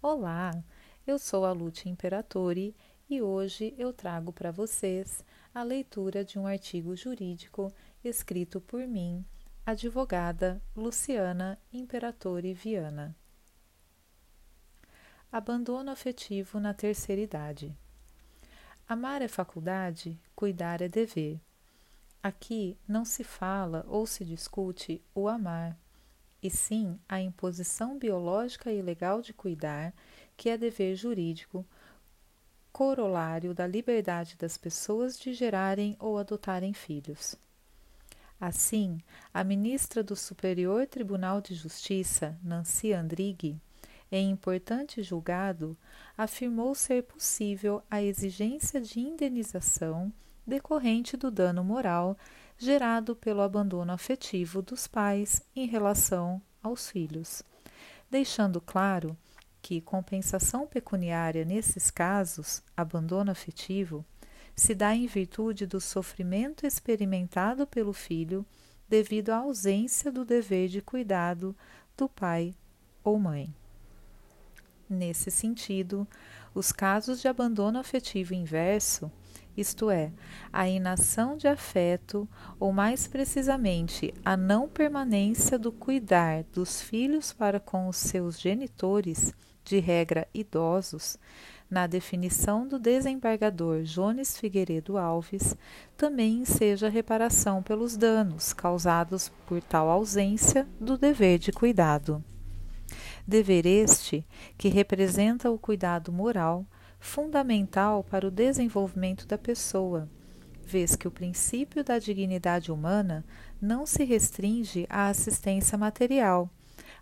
Olá, eu sou a Lute Imperatori e hoje eu trago para vocês a leitura de um artigo jurídico escrito por mim, advogada Luciana Imperatori Viana. Abandono afetivo na terceira idade. Amar é faculdade, cuidar é dever. Aqui não se fala ou se discute o amar, e sim a imposição biológica e legal de cuidar, que é dever jurídico, corolário da liberdade das pessoas de gerarem ou adotarem filhos. Assim, a ministra do Superior Tribunal de Justiça, Nancy Andrighi, em importante julgado, afirmou ser possível a exigência de indenização decorrente do dano moral gerado pelo abandono afetivo dos pais em relação aos filhos, deixando claro que compensação pecuniária nesses casos, abandono afetivo, se dá em virtude do sofrimento experimentado pelo filho devido à ausência do dever de cuidado do pai ou mãe. Nesse sentido, os casos de abandono afetivo inverso isto é, a inação de afeto, ou mais precisamente, a não permanência do cuidar dos filhos para com os seus genitores, de regra idosos, na definição do desembargador Jones Figueiredo Alves, também seja reparação pelos danos causados por tal ausência do dever de cuidado. Dever este que representa o cuidado moral fundamental para o desenvolvimento da pessoa, vez que o princípio da dignidade humana não se restringe à assistência material,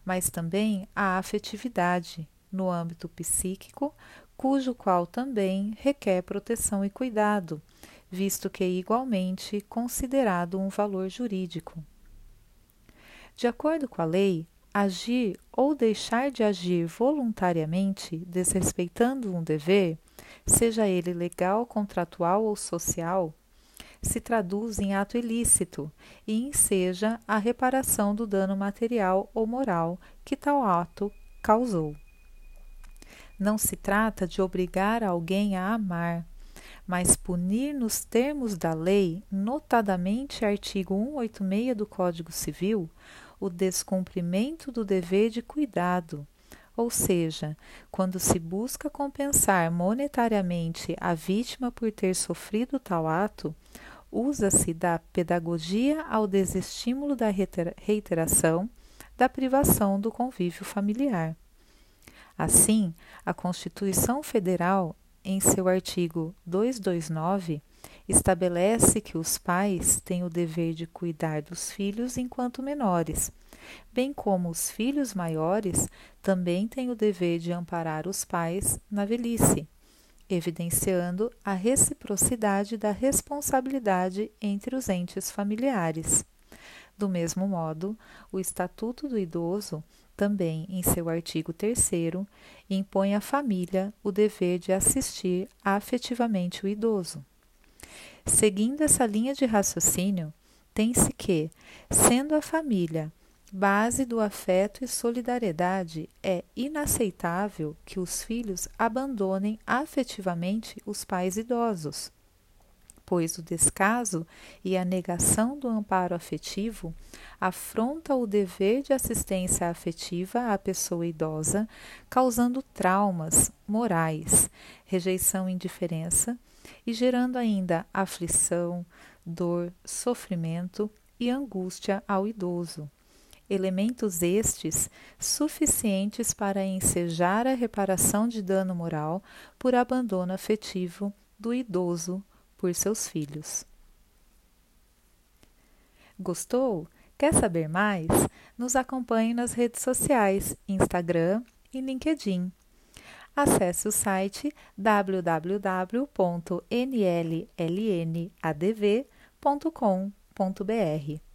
mas também à afetividade, no âmbito psíquico, cujo qual também requer proteção e cuidado, visto que é igualmente considerado um valor jurídico. De acordo com a lei, agir ou deixar de agir voluntariamente, desrespeitando um dever, seja ele legal, contratual ou social, se traduz em ato ilícito e enseja a reparação do dano material ou moral que tal ato causou. Não se trata de obrigar alguém a amar, mas punir nos termos da lei, notadamente artigo 186 do Código Civil, o descumprimento do dever de cuidado, ou seja, quando se busca compensar monetariamente a vítima por ter sofrido tal ato, usa-se da pedagogia ao desestímulo da reiteração da privação do convívio familiar. Assim, a Constituição Federal, em seu artigo 229, estabelece que os pais têm o dever de cuidar dos filhos enquanto menores, bem como os filhos maiores também têm o dever de amparar os pais na velhice, evidenciando a reciprocidade da responsabilidade entre os entes familiares. Do mesmo modo, o Estatuto do Idoso, também em seu artigo 3, impõe à família o dever de assistir afetivamente o idoso. Seguindo essa linha de raciocínio, tem-se que, sendo a família base do afeto e solidariedade, é inaceitável que os filhos abandonem afetivamente os pais idosos, pois o descaso e a negação do amparo afetivo afronta o dever de assistência afetiva à pessoa idosa, causando traumas morais, rejeição e indiferença e gerando ainda aflição, dor, sofrimento e angústia ao idoso. Elementos estes suficientes para ensejar a reparação de dano moral por abandono afetivo do idoso por seus filhos. Gostou? Quer saber mais? Nos acompanhe nas redes sociais, Instagram e LinkedIn. Acesse o site www.nllnadv.com.br.